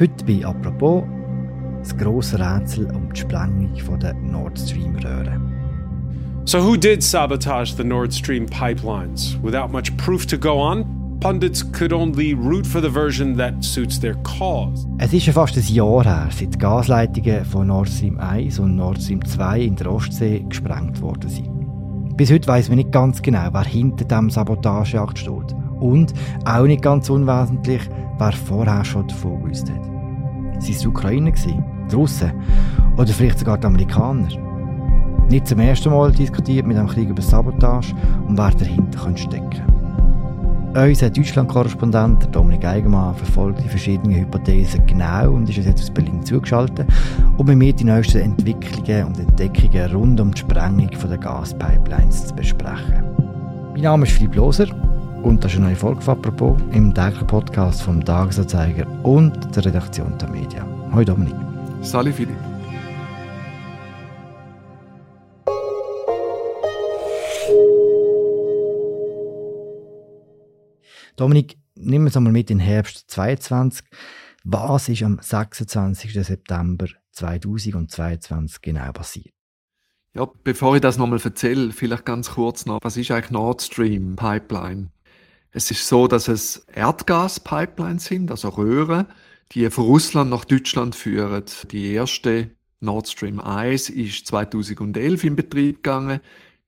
Heute bei «Apropos» das grosse Rätsel um die Sprengung der Nord Stream-Röhre. So, who did sabotage the Nord Stream pipelines? Without much proof to go on, pundits could only root for the version that suits their cause. Es ist schon fast ein Jahr her, seit die Gasleitungen von Nord Stream 1 und Nord Stream 2 in der Ostsee gesprengt worden sind. Bis heute weiß man nicht ganz genau, wer hinter dem Sabotageakt steht. Und, auch nicht ganz unwesentlich, wer vorher schon davon gewusst hat. Sind es Ukrainer, die Russen oder vielleicht sogar die Amerikaner? Nicht zum ersten Mal diskutiert mit dem Krieg über Sabotage und wer dahinter stecken könnte. Unser Deutschland-Korrespondent Dominik Eigenmann verfolgt die verschiedenen Hypothesen genau und ist jetzt aus Berlin zugeschaltet, um mit mir die neuesten Entwicklungen und Entdeckungen rund um die Sprengung der Gaspipelines zu besprechen. Mein Name ist Philipp Loser und das ist eine neue Folge von «Apropos» im täglichen Podcast vom Tagesanzeiger und der Redaktion der Medien. Hallo Dominik. Salut Philipp. Dominik, nimm uns einmal mit in den Herbst 2022. Was ist am 26. September 2022 genau passiert? Ja, bevor ich das nochmal erzähle, vielleicht ganz kurz noch, was ist eigentlich Nord Stream Pipeline? Es ist so, dass es Erdgaspipelines sind, also Röhren, die von Russland nach Deutschland führen. Die erste Nord Stream 1 ist 2011 in Betrieb gegangen.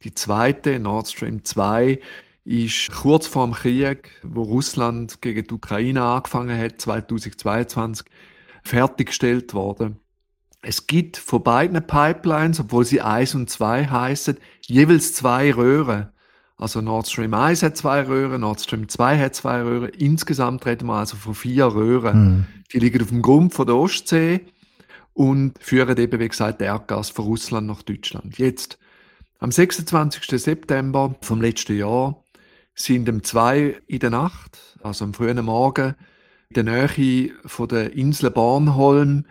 Die zweite Nord Stream 2 ist kurz vor dem Krieg, wo Russland gegen die Ukraine angefangen hat, 2022, fertiggestellt worden. Es gibt von beiden Pipelines, obwohl sie 1 und 2 heißen, jeweils zwei Röhren. Also Nord Stream 1 hat zwei Röhren, Nord Stream 2 hat zwei Röhren. Insgesamt reden wir also von vier Röhren. Mhm. Die liegen auf dem Grund von der Ostsee und führen eben, wie gesagt, Erdgas von Russland nach Deutschland. Jetzt, am 26. September vom letzten Jahr, sind um zwei in der Nacht, also am frühen Morgen, in der Nähe von der Insel Bornholm,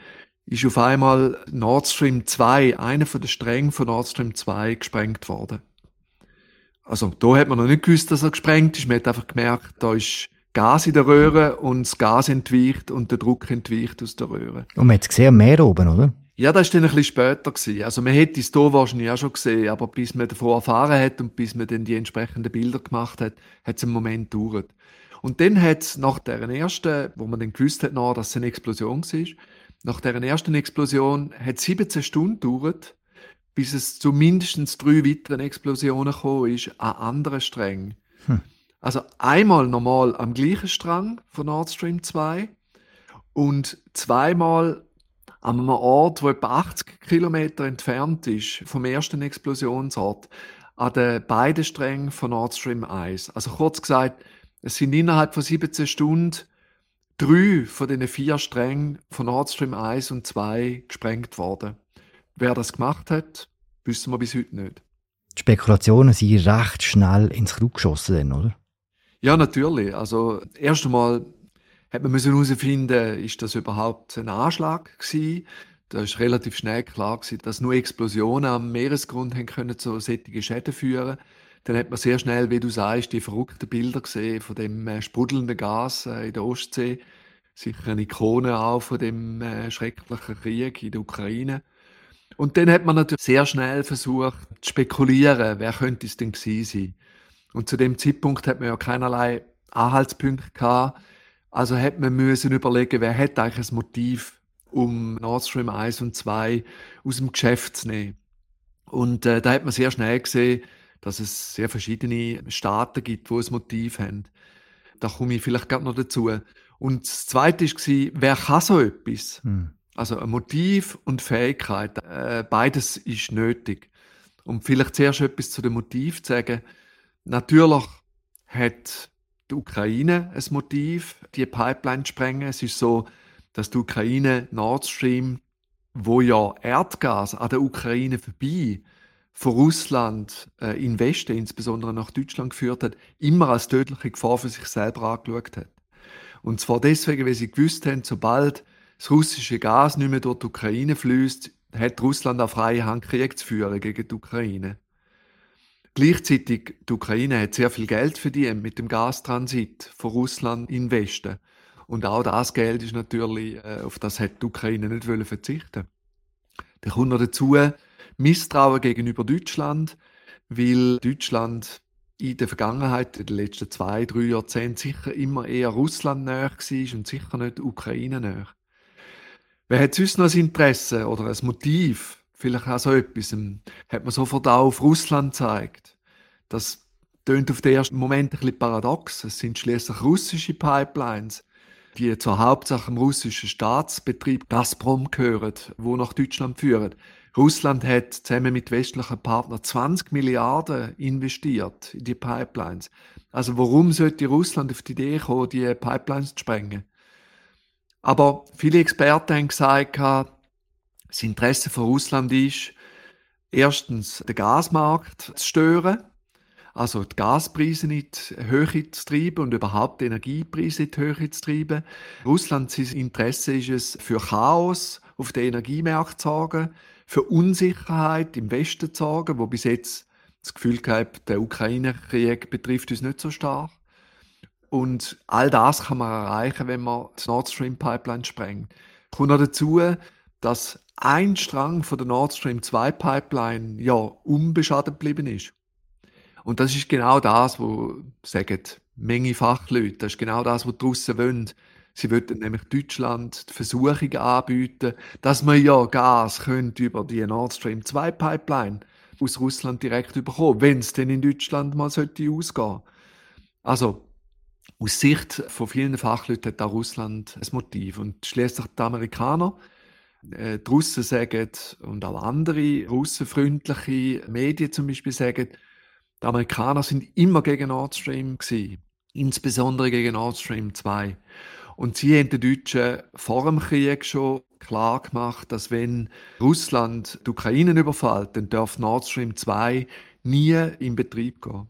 ist auf einmal Nord Stream 2, einer von den Strängen von Nord Stream 2, gesprengt worden. Also da hat man noch nicht gewusst, dass er gesprengt ist. Man hat einfach gemerkt, da ist Gas in der Röhre und das Gas entweicht und der Druck entweicht aus der Röhre. Und man hat es gesehen, mehr oben, oder? Ja, das war dann ein bisschen später. Gewesen. Also man hätte es hier wahrscheinlich auch schon gesehen, aber bis man davon erfahren hat und bis man dann die entsprechenden Bilder gemacht hat, hat es einen Moment gedauert. Und dann hat es nach der ersten, wo man dann gewusst hat, dass es eine Explosion war, nach der ersten Explosion hat es 17 Stunden gedauert, bis es zu mindestens drei weiteren Explosionen gekommen ist an anderen Strängen. Hm. Also einmal normal am gleichen Strang von Nord Stream 2 und zweimal an einem Ort, wo etwa 80 Kilometer entfernt ist vom ersten Explosionsort, an den beiden Strängen von Nord Stream 1. Also kurz gesagt, es sind innerhalb von 17 Stunden drei von den vier Strängen von Nord Stream 1 und 2 gesprengt worden. Wer das gemacht hat, wissen wir bis heute nicht. Die Spekulationen sind recht schnell ins Krug geschossen, oder? Ja, natürlich. Also, erst einmal hat man herausfinden, ist das überhaupt ein Anschlag gewesen? Da ist relativ schnell klar gewesen, dass nur Explosionen am Meeresgrund haben können zu solchen Schäden führen. Dann hat man sehr schnell, wie du sagst, die verrückten Bilder gesehen von dem äh, sprudelnden Gas äh, in der Ostsee. Sicher eine Ikone auch von dem äh, schrecklichen Krieg in der Ukraine. Und dann hat man natürlich sehr schnell versucht zu spekulieren, wer könnte es denn gewesen sein. Und zu dem Zeitpunkt hat man ja keinerlei Anhaltspunkte gehabt. Also hat man müssen überlegen, wer hat eigentlich ein Motiv, um Nord Stream 1 und 2 aus dem Geschäft zu nehmen. Und äh, da hat man sehr schnell gesehen, dass es sehr verschiedene Staaten gibt, die ein Motiv haben. Da komme ich vielleicht gerade noch dazu. Und das Zweite war, wer kann so etwas? Hm. Also ein Motiv und Fähigkeit, äh, beides ist nötig. Um vielleicht zuerst etwas zu dem Motiv zu sagen. Natürlich hat die Ukraine ein Motiv, die Pipeline zu sprengen. Es ist so, dass die Ukraine Nord Stream, wo ja Erdgas an der Ukraine vorbei von Russland äh, in Westen, insbesondere nach Deutschland geführt hat, immer als tödliche Gefahr für sich selber angeschaut hat. Und zwar deswegen, weil sie gewusst haben, sobald das russische Gas nicht mehr durch die Ukraine fließt, hat Russland auch freie Hand Krieg zu führen gegen die Ukraine. Gleichzeitig, die Ukraine hat sehr viel Geld verdient mit dem Gastransit von Russland in den Westen. Und auch das Geld ist natürlich, äh, auf das hat die Ukraine nicht wollen verzichten. Dann kommt noch dazu Misstrauen gegenüber Deutschland, weil Deutschland in der Vergangenheit, in den letzten zwei, drei Jahrzehnten sicher immer eher Russland näher war und sicher nicht Ukraine näher. Wer hat sonst noch ein Interesse oder ein Motiv, vielleicht auch so etwas, ähm, hat man sofort auch auf Russland gezeigt. Das tönt auf den ersten Moment ein bisschen paradox. Es sind schließlich russische Pipelines, die zur Hauptsache im russischen Staatsbetrieb Gazprom gehören, wo nach Deutschland führen. Russland hat zusammen mit westlichen Partnern 20 Milliarden investiert in die Pipelines. Also warum sollte Russland auf die Idee kommen, die Pipelines zu sprengen? Aber viele Experten haben gesagt, das Interesse von Russland ist, erstens den Gasmarkt zu stören, also die Gaspreise in die Höhe zu treiben und überhaupt die Energiepreise in die Höhe zu treiben. Russland, sein Interesse ist es, für Chaos auf den Energiemärkten zu sorgen, für Unsicherheit im Westen zu sorgen, wo bis jetzt das Gefühl gehabt, der Ukraine-Krieg betrifft uns nicht so stark. Und all das kann man erreichen, wenn man die Nord Stream Pipeline sprengt. Kommt noch dazu, dass ein Strang von der Nord Stream 2 Pipeline ja unbeschadet geblieben ist. Und das ist genau das, wo sagen Menge Fachleute, das ist genau das, was die Russen wollen. Sie wollten nämlich Deutschland die Versuchung anbieten, dass man ja Gas könnte über die Nord Stream 2 Pipeline aus Russland direkt bekommen, wenn es denn in Deutschland mal sollte ausgehen. Also aus Sicht von vielen Fachleuten hat auch Russland ein Motiv. Und schließlich die Amerikaner, äh, die Russen sagen, und auch andere russenfreundliche Medien zum Beispiel sagen, die Amerikaner sind immer gegen Nord Stream gewesen, insbesondere gegen Nord Stream 2. Und sie haben den Deutschen vor dem Krieg schon klar gemacht, dass wenn Russland die Ukraine überfällt, dann darf Nord Stream 2 nie in Betrieb gehen.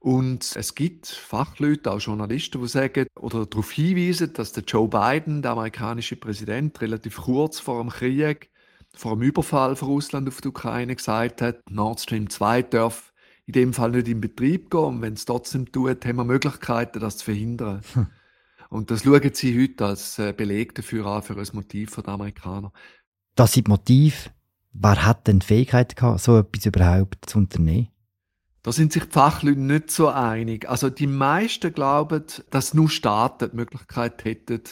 Und es gibt Fachleute, auch Journalisten, die sagen oder darauf hinweisen, dass der Joe Biden, der amerikanische Präsident, relativ kurz vor dem Krieg, vor dem Überfall von Russland auf die Ukraine gesagt hat, Nord Stream 2 darf in dem Fall nicht in Betrieb gehen. Und wenn es trotzdem tut, haben wir Möglichkeiten, das zu verhindern. Hm. Und das schauen sie heute als äh, Beleg dafür an, für ein Motiv der Amerikaner. Das sind Motiv. Wer hat denn die Fähigkeit gehabt, so etwas überhaupt zu unternehmen? Da sind sich die Fachleute nicht so einig. Also die meisten glauben, dass nur Staaten die Möglichkeit hätten,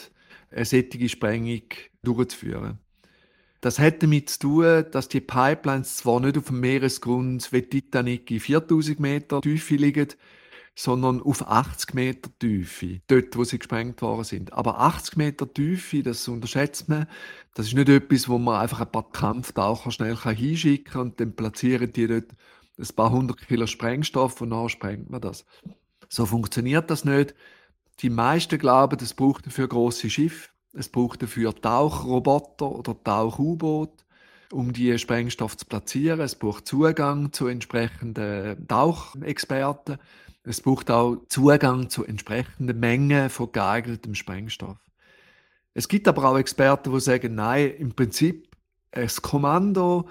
eine solche Sprengung durchzuführen. Das hat damit zu tun, dass die Pipelines zwar nicht auf dem Meeresgrund wie Titanic in 4000 Meter Tiefe liegen, sondern auf 80 Meter Tiefe, dort, wo sie gesprengt worden sind. Aber 80 Meter Tiefe, das unterschätzt man, das ist nicht etwas, wo man einfach ein paar Kampftaucher schnell hinschicken kann und dann platzieren die dort ein paar hundert Kilo Sprengstoff und dann sprengt man das. So funktioniert das nicht. Die meisten glauben, es braucht dafür große Schiffe, es braucht dafür Tauchroboter oder Tauch-U-Boote, um die Sprengstoff zu platzieren. Es braucht Zugang zu entsprechenden Tauchexperten. Es braucht auch Zugang zu entsprechenden Mengen von geeignetem Sprengstoff. Es gibt aber auch Experten, die sagen, nein, im Prinzip ein Kommando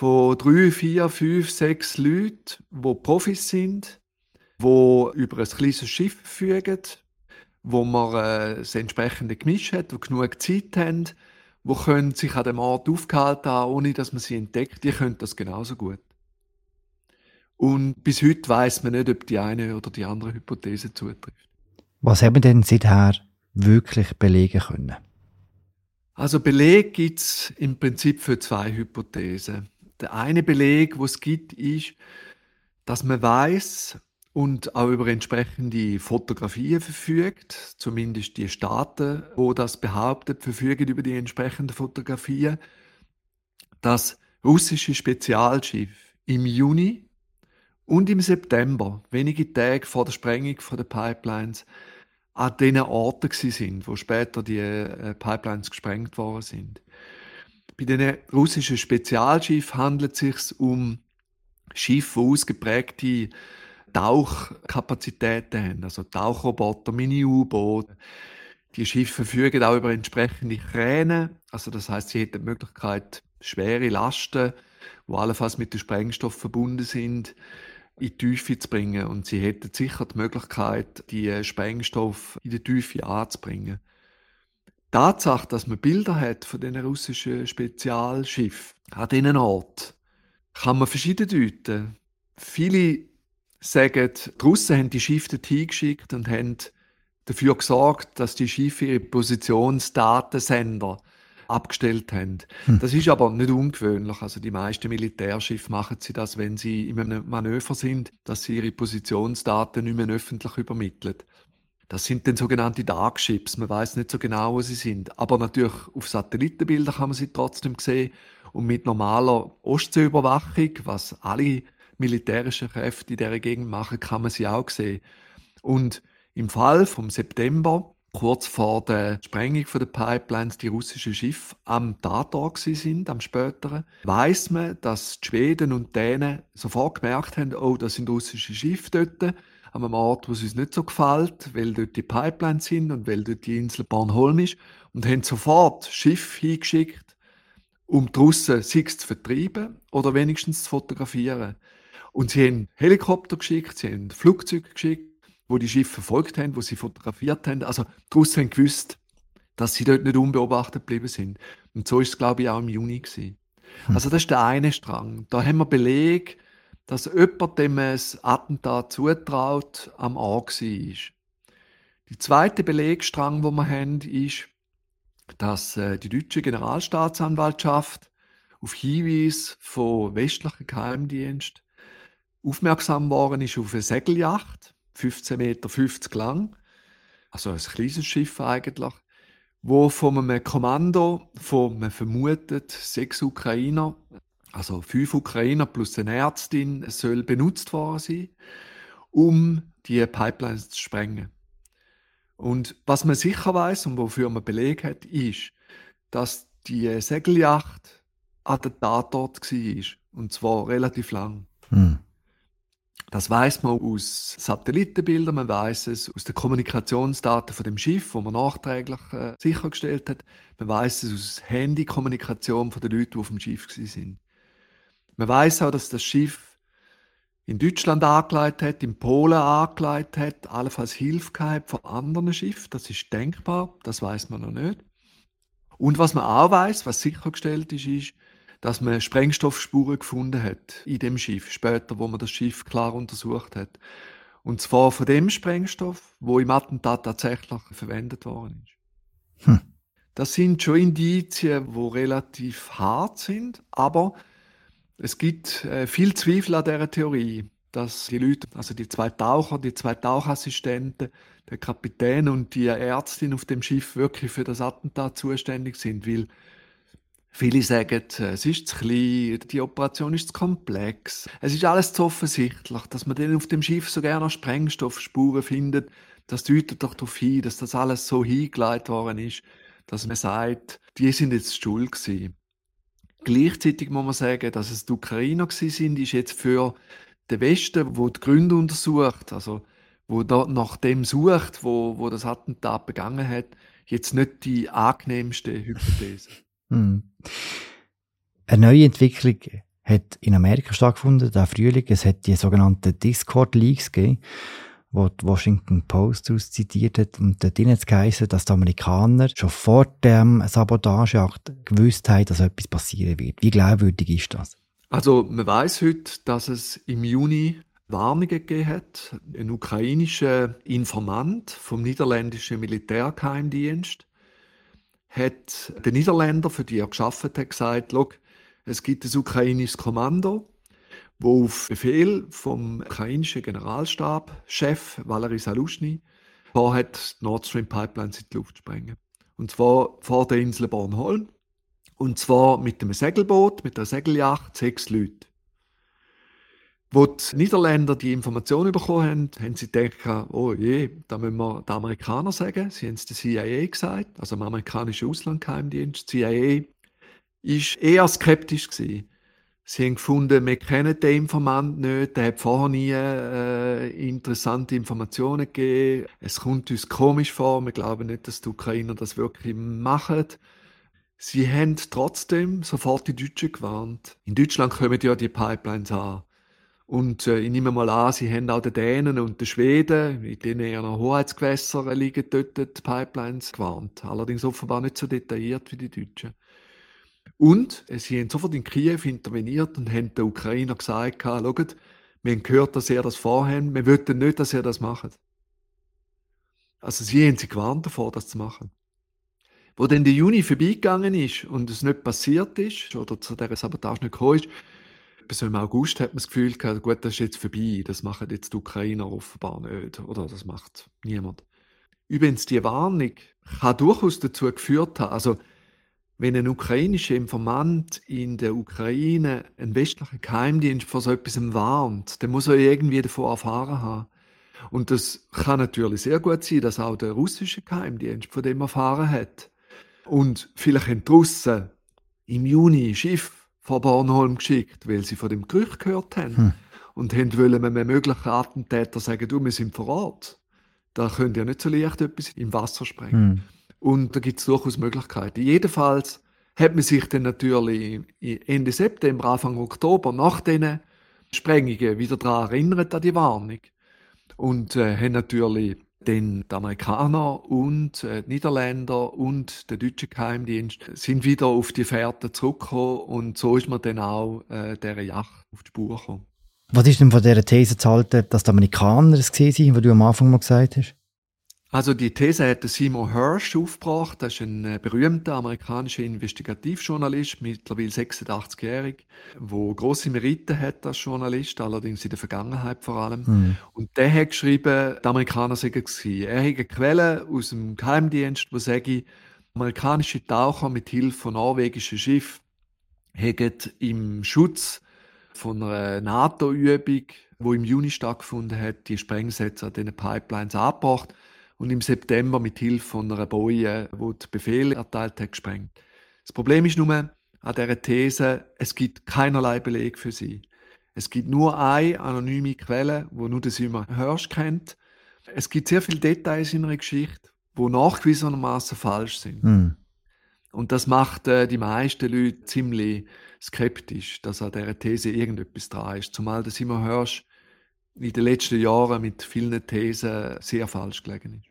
von drei, vier, fünf, sechs Leuten, die Profis sind, die über ein kleines Schiff verfügen, wo man äh, das entsprechende Gemisch hat, die genug Zeit haben, die können sich an dem Ort aufgehalten haben, ohne dass man sie entdeckt. Die können das genauso gut. Und bis heute weiß man nicht, ob die eine oder die andere Hypothese zutrifft. Was haben wir denn seither wirklich belegen können? Also Beleg gibt es im Prinzip für zwei Hypothesen. Der eine Beleg, wo es gibt, ist, dass man weiß und auch über entsprechende Fotografien verfügt, zumindest die Staaten, wo das behauptet, verfügen über die entsprechenden Fotografien, dass russische Spezialschiffe im Juni und im September, wenige Tage vor der Sprengung der Pipelines, an den Orten sind, wo später die äh, Pipelines gesprengt worden sind. Bei den russischen Spezialschiffen handelt es sich um Schiffe, die ausgeprägte Tauchkapazitäten haben, also Tauchroboter, Mini-U-Boote. Die Schiffe verfügen auch über entsprechende Kräne, also das heißt, sie hätten die Möglichkeit, schwere Lasten, die allenfalls mit dem Sprengstoff verbunden sind, in die Tiefe zu bringen. Und sie hätten sicher die Möglichkeit, die Sprengstoff in die Tiefe anzubringen. Die Tatsache, dass man Bilder hat von diesen russischen Spezialschiffen an diesen Ort, kann man verschieden deuten. Viele sagen, die Russen haben die Schiffe dorthin geschickt und haben dafür gesorgt, dass die Schiffe ihre Positionsdatensender abgestellt haben. Hm. Das ist aber nicht ungewöhnlich. Also die meisten Militärschiffe machen sie das, wenn sie in einem Manöver sind, dass sie ihre Positionsdaten nicht mehr öffentlich übermitteln. Das sind dann sogenannte Darkships. Man weiß nicht so genau, wo sie sind. Aber natürlich auf Satellitenbildern kann man sie trotzdem sehen. Und mit normaler Ostseeüberwachung, was alle militärischen Kräfte in dieser Gegend machen, kann man sie auch sehen. Und im Fall vom September kurz vor der Sprengung der Pipelines die russischen Schiffe am Tatort sind, am späteren, weiß man, dass die Schweden und Dänen sofort gemerkt haben, oh, das sind russische Schiffe dort, an einem Ort, wo es uns nicht so gefällt, weil dort die Pipelines sind und weil dort die Insel Bornholm ist, und haben sofort Schiffe hingeschickt, um die Russen sich zu vertreiben oder wenigstens zu fotografieren. Und sie haben Helikopter geschickt, sie haben Flugzeuge geschickt, wo die Schiffe verfolgt haben, wo sie fotografiert haben. Also die Russen haben gewusst, dass sie dort nicht unbeobachtet geblieben sind. Und so ist es, glaube ich, auch im Juni gewesen. Hm. Also das ist der eine Strang. Da haben wir Beleg, dass jemand, dem das Attentat zutraut, am Ort war. Der zweite Belegstrang, wo wir haben, ist, dass äh, die deutsche Generalstaatsanwaltschaft auf Hinweis von westlichen Geheimdiensten aufmerksam worden ist auf eine Segelyacht 15,50 Meter lang, also ein kleines Schiff eigentlich, wo von einem Kommando von, man vermutet, sechs Ukrainer, also fünf Ukrainer plus eine Ärztin, soll benutzt worden sein, um die Pipelines zu sprengen. Und was man sicher weiß und wofür man Beleg hat, ist, dass die Segelyacht an der Tatort war. Und zwar relativ lang. Hm. Das weiß man aus Satellitenbildern, man weiß es aus den Kommunikationsdaten von dem Schiff, wo man nachträglich äh, sichergestellt hat. Man weiß es aus Handykommunikation von den Leuten, die auf dem Schiff sind. Man weiß auch, dass das Schiff in Deutschland angelegt hat, in Polen angelegt hat, allenfalls Hilfe gehabt von anderen Schiffen. Das ist denkbar, das weiß man noch nicht. Und was man auch weiß, was sichergestellt ist, ist, dass man Sprengstoffspuren gefunden hat in dem Schiff, später, wo man das Schiff klar untersucht hat. Und zwar von dem Sprengstoff, wo im Attentat tatsächlich verwendet worden ist. Hm. Das sind schon Indizien, wo relativ hart sind, aber es gibt äh, viel Zweifel an dieser Theorie, dass die Leute, also die zwei Taucher, die zwei Tauchassistenten, der Kapitän und die Ärztin auf dem Schiff wirklich für das Attentat zuständig sind, weil Viele sagen, es ist zu klein, die Operation ist zu komplex. Es ist alles zu offensichtlich, dass man dann auf dem Schiff so gerne Sprengstoffspuren findet. Das deutet doch darauf hin, dass das alles so hingelegt worden ist, dass man sagt, die sind jetzt schuld gewesen. Gleichzeitig muss man sagen, dass es die Ukrainer sind, ist jetzt für den Westen, wo die Gründe untersucht, also wo da nach dem sucht, wo, wo das Attentat begangen hat, jetzt nicht die angenehmste Hypothese. Hm. Eine neue Entwicklung hat in Amerika stattgefunden, der Frühling. Es hat die sogenannten Discord-Leaks gegeben, wo die Washington Post daraus zitiert hat. Und dort hat es geheißen, dass die Amerikaner schon vor dem Sabotageakt gewusst haben, dass etwas passieren wird. Wie glaubwürdig ist das? Also, man weiß heute, dass es im Juni Warnungen gegeben hat. Ein ukrainischer Informant vom niederländischen Militärgeheimdienst hat der Niederländer, für die er geschafft hat, gesagt, es gibt ein ukrainisches Kommando, wo auf Befehl vom ukrainischen Generalstabschef Valery Salushny vorhat, Nord Stream Pipelines in die Luft zu sprengen. Und zwar vor der Insel Bornholm. Und zwar mit einem Segelboot, mit einer Segelyacht, sechs Leute. Wo die Niederländer die Information bekommen haben, haben sie gedacht, oh je, da müssen wir den Amerikanern sagen. Sie haben es der CIA gesagt, also dem amerikanischen Auslandgeheimdienst. CIA ist eher skeptisch gewesen. Sie haben gefunden, wir kennen den Informant nicht, der hat vorher nie äh, interessante Informationen gegeben. Es kommt uns komisch vor, wir glauben nicht, dass die Ukrainer das wirklich machen. Sie haben trotzdem sofort die Deutschen gewarnt. In Deutschland kommen ja die Pipelines an. Und äh, ich nehme mal an, sie haben auch den Dänen und den Schweden, in denen eher noch Hoheitsgewässer liegen dort die Pipelines gewarnt. Allerdings offenbar nicht so detailliert wie die Deutschen. Und sie haben sofort in Kiew interveniert und haben den Ukrainer gesagt, schaut, wir haben gehört, dass ihr das vorhabt, wir wollten nicht, dass ihr das macht. Also sie haben sie gewarnt davor, das zu machen. Wo dann der Juni vorbeigegangen ist und es nicht passiert ist, oder zu dieser Sabotage nicht gekommen ist, bis im August hat man das Gefühl gehabt, gut, das ist jetzt vorbei, das machen jetzt die Ukrainer offenbar nicht, oder das macht niemand. Übrigens, die Warnung kann durchaus dazu geführt haben, also wenn ein ukrainischer Informant in der Ukraine einen westlichen Geheimdienst vor so etwas warnt, dann muss er irgendwie davon erfahren haben. Und das kann natürlich sehr gut sein, dass auch der russische Geheimdienst von dem erfahren hat. Und vielleicht haben die Russen im Juni Schiff von Bornholm geschickt, weil sie von dem Gerücht gehört haben. Hm. Und haben wollen einem möglichen Attentäter sagen, du, wir sind vor Ort. Da könnt ihr nicht so leicht etwas im Wasser sprengen. Hm. Und da gibt es durchaus Möglichkeiten. Jedenfalls hat man sich dann natürlich Ende September, Anfang Oktober nach diesen Sprengungen wieder daran erinnert, an die Warnung. Und äh, haben natürlich denn die Amerikaner und äh, die Niederländer und der deutsche Geheimdienst sind wieder auf die Fährte zurückgekommen und so ist man dann auch äh, dieser Yacht auf die Spur gekommen. Was ist denn von dieser These zu halten, dass die Amerikaner es gesehen sind, was du am Anfang mal gesagt hast? Also die These hat Simon Hirsch aufgebracht. Das ist ein äh, berühmter amerikanischer Investigativjournalist, mittlerweile 86-jährig, wo große Meriten hat als Journalist, allerdings in der Vergangenheit vor allem. Mhm. Und der hat geschrieben, die Amerikaner seien es Er hat eine Quelle aus dem Geheimdienst, wo sage, amerikanische Taucher mit Hilfe von norwegischen Schiffen haben im Schutz von einer NATO-Übung, wo im Juni stattgefunden hat, die Sprengsätze an diesen Pipelines abgebracht und im September mit Hilfe von einer Boje, wo die Befehle erteilt hat, gesprengt. Das Problem ist nur an dieser These, es gibt keinerlei Beleg für sie. Es gibt nur eine anonyme Quelle, wo nur der Simon Hirsch kennt. Es gibt sehr viele Details in einer Geschichte, wo nachgewiesenermaßen falsch sind. Mm. Und das macht äh, die meisten Leute ziemlich skeptisch, dass an dieser These irgendetwas dran ist. Zumal der Simon Hirsch in den letzten Jahren mit vielen Thesen sehr falsch gelegen ist.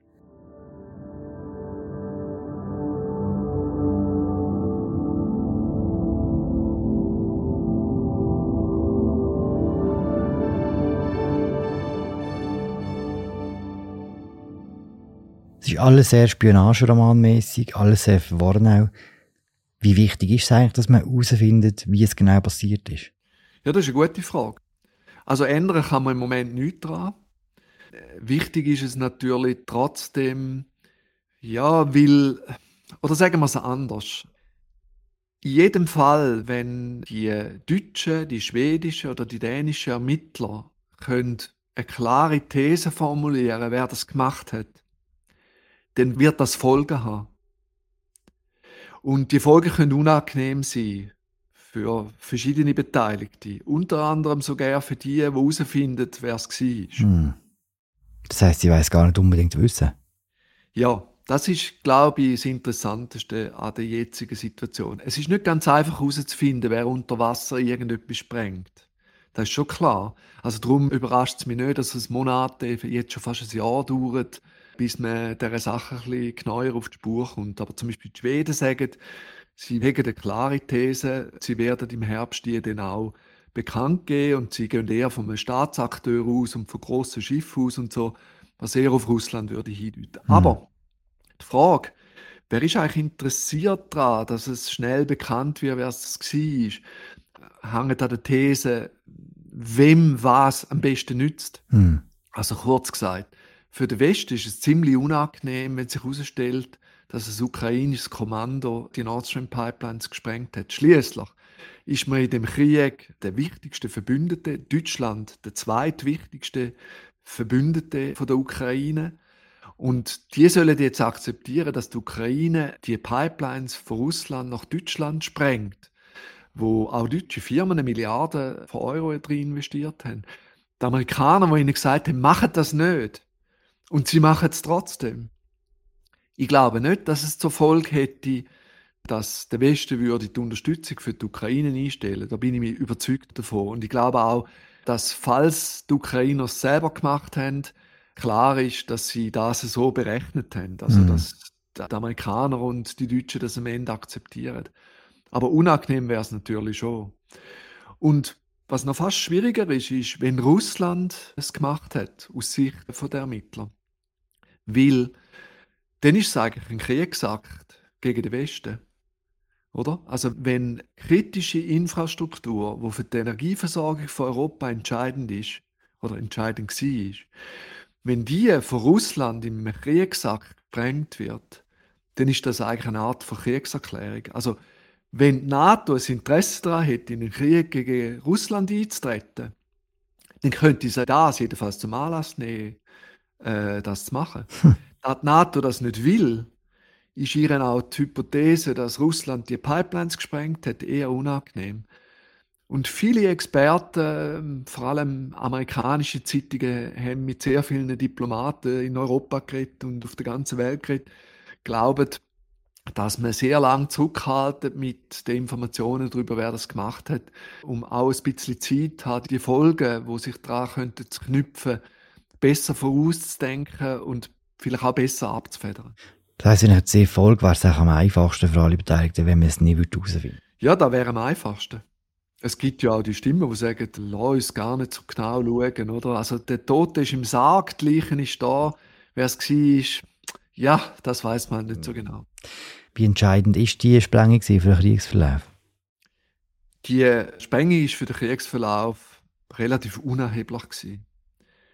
Alles sehr spionageromanmäßig, alles sehr verworren auch. Wie wichtig ist es eigentlich, dass man herausfindet, wie es genau passiert ist? Ja, das ist eine gute Frage. Also ändern kann man im Moment nichts dran. Wichtig ist es natürlich trotzdem, ja, weil, oder sagen wir es anders. In jedem Fall, wenn die deutschen, die schwedischen oder die dänischen Ermittler können eine klare These formulieren, wer das gemacht hat, dann wird das Folgen haben. Und die Folgen können unangenehm sein für verschiedene Beteiligte. Unter anderem sogar für die, die herausfinden, wer es war. Hm. Das heißt, sie weiß gar nicht unbedingt wissen. Ja, das ist, glaube ich, das Interessanteste an der jetzigen Situation. Es ist nicht ganz einfach herauszufinden, wer unter Wasser irgendetwas sprengt. Das ist schon klar. Also darum überrascht es mich nicht, dass es Monate, jetzt schon fast ein Jahr dauert, bis man dieser Sache ein bisschen genauer auf die Spur kommt. Aber zum Beispiel die Schweden sagen, Sie haben eine klare These, sie werden im Herbst die dann auch bekannt geben und sie gehen eher vom Staatsakteur aus und von grossen Schiffen aus und so, was eher auf Russland würde hindeuten. Mhm. Aber die Frage, wer ist eigentlich interessiert daran, dass es schnell bekannt wird, wer es war, hängt an der These, wem was am besten nützt. Mhm. Also kurz gesagt, für den Westen ist es ziemlich unangenehm, wenn sich herausstellt, dass das ukrainische Kommando die Nord Stream Pipelines gesprengt hat. Schließlich ist man in dem Krieg der wichtigste Verbündete, Deutschland der zweitwichtigste Verbündete von der Ukraine. Und die sollen jetzt akzeptieren, dass die Ukraine die Pipelines von Russland nach Deutschland sprengt, wo auch deutsche Firmen Milliarden von Euro drin investiert haben. Die Amerikaner, die ihnen gesagt haben, machen das nicht. Und sie machen es trotzdem. Ich glaube nicht, dass es zur Folge hätte, dass der Westen würde die Unterstützung für die Ukraine einstellen. Da bin ich mir überzeugt davon. Und ich glaube auch, dass falls die Ukrainer es selber gemacht haben, klar ist, dass sie das so berechnet haben. Also, mhm. dass die Amerikaner und die Deutschen das am Ende akzeptieren. Aber unangenehm wäre es natürlich schon. Und was noch fast schwieriger ist, ist, wenn Russland es gemacht hat, aus Sicht der Ermittler. Weil dann ist es eigentlich ein Kriegsakt gegen den Westen. Oder? Also wenn kritische Infrastruktur, die für die Energieversorgung von Europa entscheidend ist, oder entscheidend war, wenn die von Russland im Kriegsakt gesprengt wird, dann ist das eigentlich eine Art von Kriegserklärung. Also wenn die NATO ein Interesse daran hätte, in den Krieg gegen Russland einzutreten, dann könnte sie das jedenfalls zum Anlass nehmen, äh, das zu machen. Da die NATO das nicht will, ist ihr auch die Hypothese, dass Russland die Pipelines gesprengt hat, eher unangenehm. Und viele Experten, vor allem amerikanische Zeitungen, haben mit sehr vielen Diplomaten in Europa geredet und auf der ganzen Welt geredet, glauben, dass man sehr lange zurückhaltet mit den Informationen darüber, wer das gemacht hat, um auch ein bisschen Zeit hat, die Folgen, wo sich daran könnten zu knüpfen, besser vorauszudenken und vielleicht auch besser abzufedern. Das heisst, wenn die Folge wäre es auch am einfachsten für alle Beteiligten, wenn man es nie herausfinden würde. Ja, da wäre am einfachsten. Es gibt ja auch die Stimmen, die sagen, lass uns gar nicht so genau schauen, oder? Also der Tote ist im Sarg, die Leichen ist da, wer es war, ja, das weiß man nicht so genau. Wie entscheidend ist die Sprengung für den Kriegsverlauf? Die Sprengung ist für den Kriegsverlauf relativ unerheblich gewesen.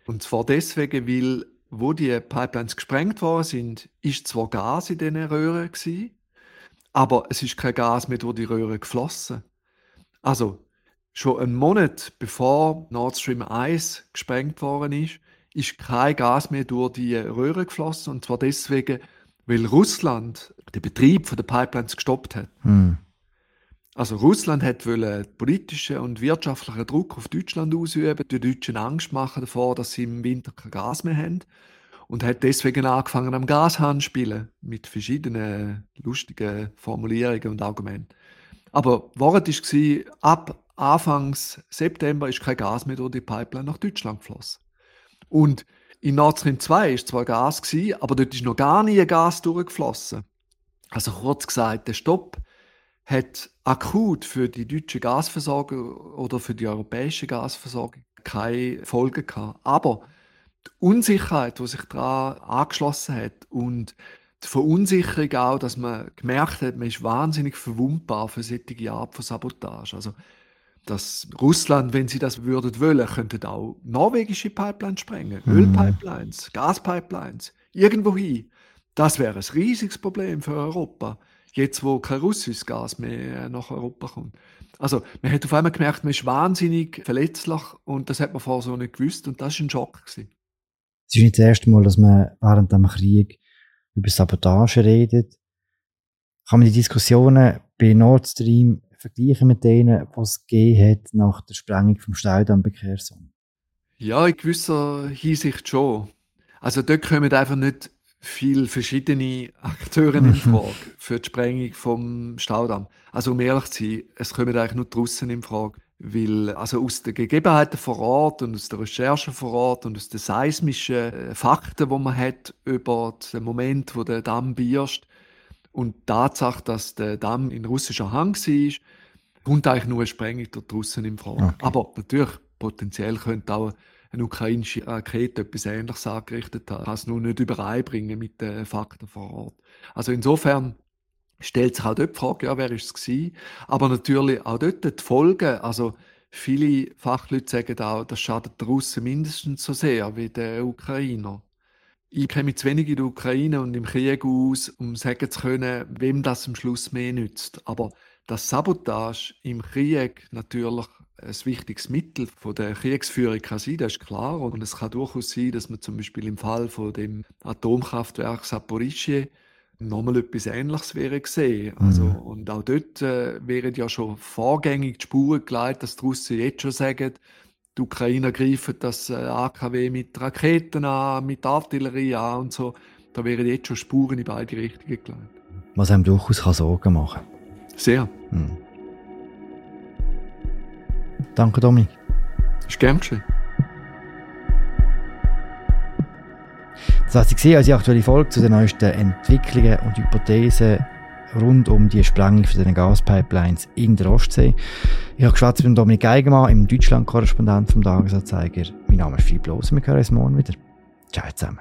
Und zwar deswegen, weil wo die Pipelines gesprengt worden sind, ist zwar Gas in diesen Röhren gewesen, aber es ist kein Gas mehr durch die Röhre geflossen. Also schon einen Monat bevor Nord Stream 1 gesprengt worden ist, ist kein Gas mehr durch die Röhre geflossen und zwar deswegen, weil Russland den Betrieb der Pipelines gestoppt hat. Hm. Also Russland hat politischen und wirtschaftlichen Druck auf Deutschland ausüben, die Deutschen Angst machen davor, dass sie im Winter kein Gas mehr haben und hat deswegen angefangen am Gashahn spielen mit verschiedenen lustigen Formulierungen und Argumenten. Aber Wort war, ab Anfangs September ist kein Gas mehr durch die Pipeline nach Deutschland geflossen. Und in Nord Stream 2 ist zwar Gas gewesen, aber dort ist noch gar nie Gas durchgeflossen. Also kurz gesagt, der Stopp hat akut für die deutsche Gasversorgung oder für die europäische Gasversorgung keine Folgen gehabt. Aber die Unsicherheit, die sich daran angeschlossen hat und die Verunsicherung auch, dass man gemerkt hat, man ist wahnsinnig verwundbar für solche Art von Sabotage. Also, dass Russland, wenn sie das würden wollen, könnte auch norwegische Pipelines sprengen, mhm. Ölpipelines, Gaspipelines, irgendwo hin. Das wäre ein riesiges Problem für Europa jetzt wo kein russisches Gas mehr nach Europa kommt. Also man hat auf einmal gemerkt, man ist wahnsinnig verletzlich und das hat man vorher so nicht gewusst und das war ein Schock. Gewesen. Es ist nicht das erste Mal, dass man während dem Krieg über Sabotage redet. Kann man die Diskussionen bei Nord Stream vergleichen mit denen, was es gegeben hat nach der Sprengung vom Staudamm bei Kherson? Ja, in gewisser Hinsicht schon. Also dort kommen einfach nicht viele verschiedene Akteure in Frage für die Sprengung vom Staudamm. Also um ehrlich zu sein, es kommen eigentlich nur Russen in Frage. Weil, also aus den Gegebenheiten vor Ort und aus der Recherche vor Ort und aus den seismischen äh, Fakten, die man hat über den Moment, wo der Damm birscht und die Tatsache, dass der Damm in russischer Hand war, kommt eigentlich nur eine Sprengung die Russen in Frage. Okay. Aber natürlich, potenziell könnte auch eine ukrainische Rakete etwas Ähnliches angerichtet hat. Kann es nur nicht übereinbringen mit den Fakten vor Ort. Also insofern stellt sich auch dort die Frage, ja, wer ist es gewesen? Aber natürlich auch dort die Folgen, also viele Fachleute sagen auch, das schadet den Russen mindestens so sehr wie den Ukrainer. Ich kenne mich zu wenig in der Ukraine und im Krieg aus, um sagen zu können, wem das am Schluss mehr nützt. Aber das Sabotage im Krieg natürlich ein wichtiges Mittel von der Kriegsführung kann sein, das ist klar. Und es kann durchaus sein, dass man zum Beispiel im Fall von dem Atomkraftwerk Saporischje nochmal etwas Ähnliches wäre gesehen. Also, mhm. Und auch dort äh, wären ja schon vorgängig die Spuren geleitet, dass die Russen jetzt schon sagen, die Ukrainer greifen das äh, AKW mit Raketen an, mit Artillerie an und so. Da wären jetzt schon Spuren in beide Richtungen geleitet. Was einem durchaus Sorgen machen kann. Sehr. Mhm. Danke, Dominik. Ist gern geschehen. Das sehe also die aktuelle Folge zu den neuesten Entwicklungen und Hypothesen rund um die Sprengung von den Gaspipelines in der Ostsee. Ich habe geschwätzt mit Dominik Geigemann, im Deutschland-Korrespondent vom Tagesanzeiger. Mein Name ist Philipp Loser, wir hören uns morgen wieder. Ciao zusammen.